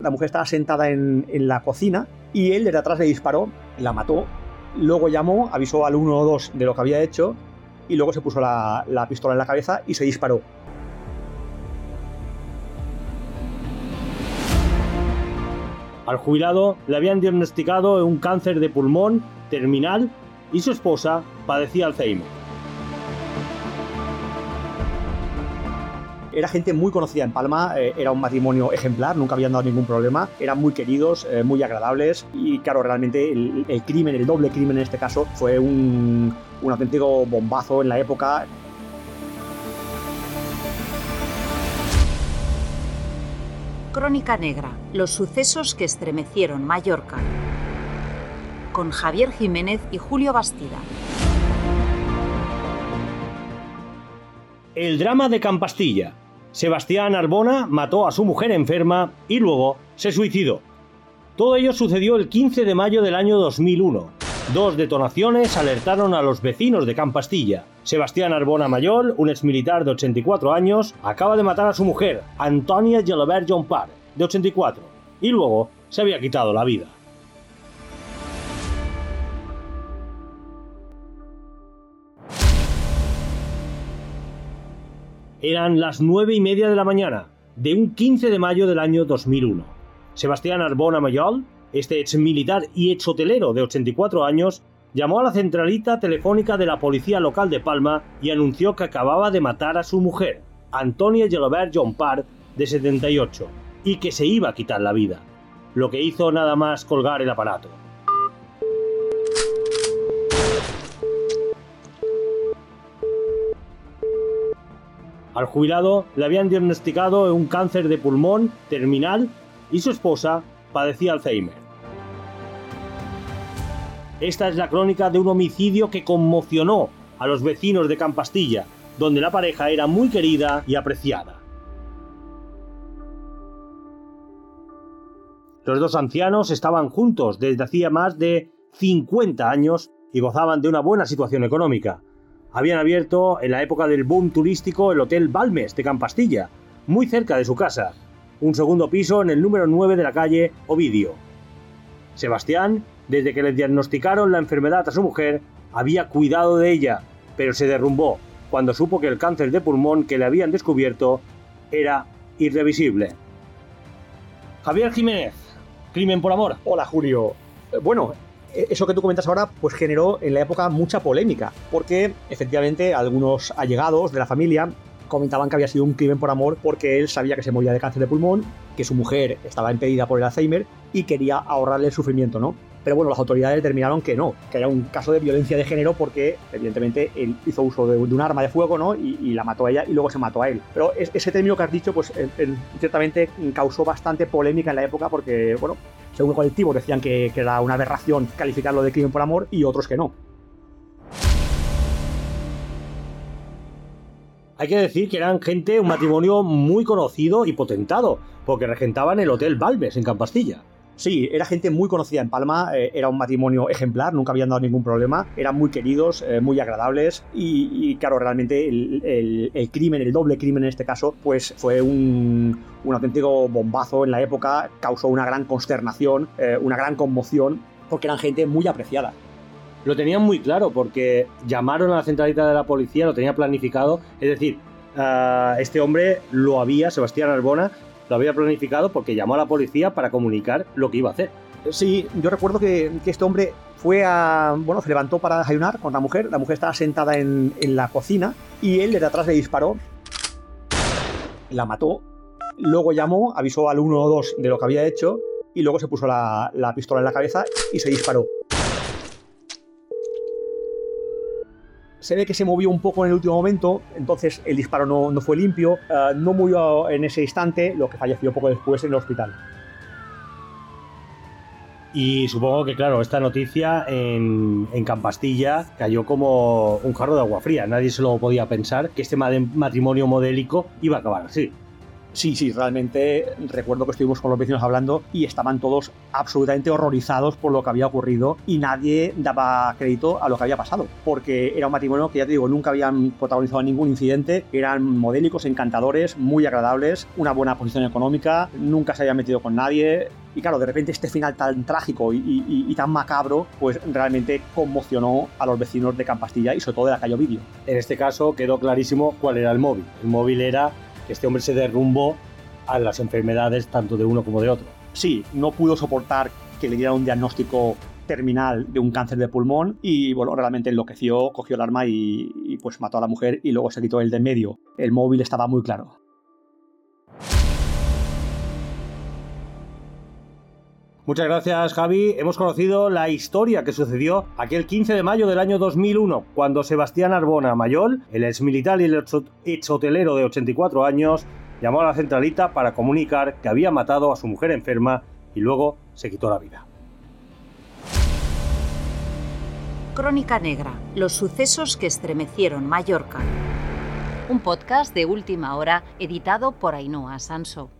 La mujer estaba sentada en, en la cocina y él desde atrás le disparó, la mató. Luego llamó, avisó al 112 de lo que había hecho y luego se puso la, la pistola en la cabeza y se disparó. Al jubilado le habían diagnosticado un cáncer de pulmón terminal y su esposa padecía Alzheimer. Era gente muy conocida en Palma, eh, era un matrimonio ejemplar, nunca habían dado ningún problema, eran muy queridos, eh, muy agradables y claro, realmente el, el, crimen, el doble crimen en este caso, fue un, un auténtico bombazo en la época. Crónica Negra, los sucesos que estremecieron Mallorca. Con Javier Jiménez y Julio Bastida. El drama de Campastilla. Sebastián Arbona mató a su mujer enferma y luego se suicidó. Todo ello sucedió el 15 de mayo del año 2001. Dos detonaciones alertaron a los vecinos de Campastilla. Sebastián Arbona Mayol, un exmilitar de 84 años, acaba de matar a su mujer, Antonia Gelabert Jompar, de 84, y luego se había quitado la vida. Eran las nueve y media de la mañana de un 15 de mayo del año 2001. Sebastián Arbona Mayol, este ex militar y ex hotelero de 84 años, llamó a la centralita telefónica de la policía local de Palma y anunció que acababa de matar a su mujer, Antonia Gelobert Jompar, de 78, y que se iba a quitar la vida. Lo que hizo nada más colgar el aparato. Al jubilado le habían diagnosticado un cáncer de pulmón terminal y su esposa padecía Alzheimer. Esta es la crónica de un homicidio que conmocionó a los vecinos de Campastilla, donde la pareja era muy querida y apreciada. Los dos ancianos estaban juntos desde hacía más de 50 años y gozaban de una buena situación económica. Habían abierto en la época del boom turístico el Hotel Balmes de Campastilla, muy cerca de su casa, un segundo piso en el número 9 de la calle Ovidio. Sebastián, desde que le diagnosticaron la enfermedad a su mujer, había cuidado de ella, pero se derrumbó cuando supo que el cáncer de pulmón que le habían descubierto era irrevisible. Javier Jiménez, Crimen por Amor. Hola Julio. Eh, Bueno, eso que tú comentas ahora pues generó en la época mucha polémica, porque efectivamente algunos allegados de la familia comentaban que había sido un crimen por amor porque él sabía que se moría de cáncer de pulmón, que su mujer estaba impedida por el Alzheimer y quería ahorrarle el sufrimiento, ¿no? Pero bueno, las autoridades determinaron que no, que era un caso de violencia de género porque evidentemente él hizo uso de, un arma de fuego, ¿no? Y, la mató a ella y luego se mató a él. Pero es, ese término que has dicho, pues él, ciertamente causó bastante polémica en la época porque, bueno, según colectivos decían que, era una aberración calificarlo de crimen por amor y otros que no. Hay que decir que eran gente, un matrimonio muy conocido y potentado, porque regentaban el Hotel Balmes en Campastilla. Sí, era gente muy conocida en Palma, eh, era un matrimonio ejemplar, nunca habían dado ningún problema, eran muy queridos, eh, muy agradables y, y claro, realmente el, crimen, el doble crimen en este caso, pues fue un, auténtico bombazo en la época, causó una gran consternación, eh, una gran conmoción, porque eran gente muy apreciada. Lo tenían muy claro porque llamaron a la centralita de la policía, lo tenía planificado, es decir, uh, este hombre lo había, Sebastián Arbona, lo había planificado porque llamó a la policía para comunicar lo que iba a hacer. Sí, yo recuerdo que, este hombre fue a. Bueno, se levantó para desayunar con la mujer. La mujer estaba sentada en, la cocina y él desde atrás le disparó. La mató. Luego llamó, avisó al 112 de lo que había hecho y luego se puso la pistola en la cabeza y se disparó. Se ve que se movió un poco en el último momento, entonces el disparo no, no fue limpio, uh, no murió en ese instante, lo que falleció poco después en el hospital. Y supongo que, claro, esta noticia en, en, Campastilla cayó como un jarro de agua fría. Nadie se lo podía pensar que este matrimonio modélico iba a acabar así. Sí, sí, realmente recuerdo que estuvimos con los vecinos hablando y estaban todos absolutamente horrorizados por lo que había ocurrido y nadie daba crédito a lo que había pasado, porque era un matrimonio que ya te digo, nunca habían protagonizado ningún incidente, eran modélicos, encantadores, muy agradables, una buena posición económica, nunca se habían metido con nadie, y claro, de repente este final tan trágico y, tan macabro, pues realmente conmocionó a los vecinos de Campastilla y sobre todo de la calle Vídeo. En este caso quedó clarísimo cuál era el móvil. El móvil era este hombre se derrumbó a las enfermedades tanto de uno como de otro. Sí, no pudo soportar que le dieran un diagnóstico terminal de un cáncer de pulmón y bueno, realmente enloqueció, cogió el arma y, pues mató a la mujer y luego se quitó el de medio. El móvil estaba muy claro. Muchas gracias, Javi. Hemos conocido la historia que sucedió aquel 15 de mayo del año 2001, cuando Sebastián Arbona Mayol, el exmilitar y el hotelero de 84 años, llamó a la centralita para comunicar que había matado a su mujer enferma y luego se quitó la vida. Crónica Negra, los sucesos que estremecieron Mallorca. Un podcast de última hora editado por Ainhoa Sanso.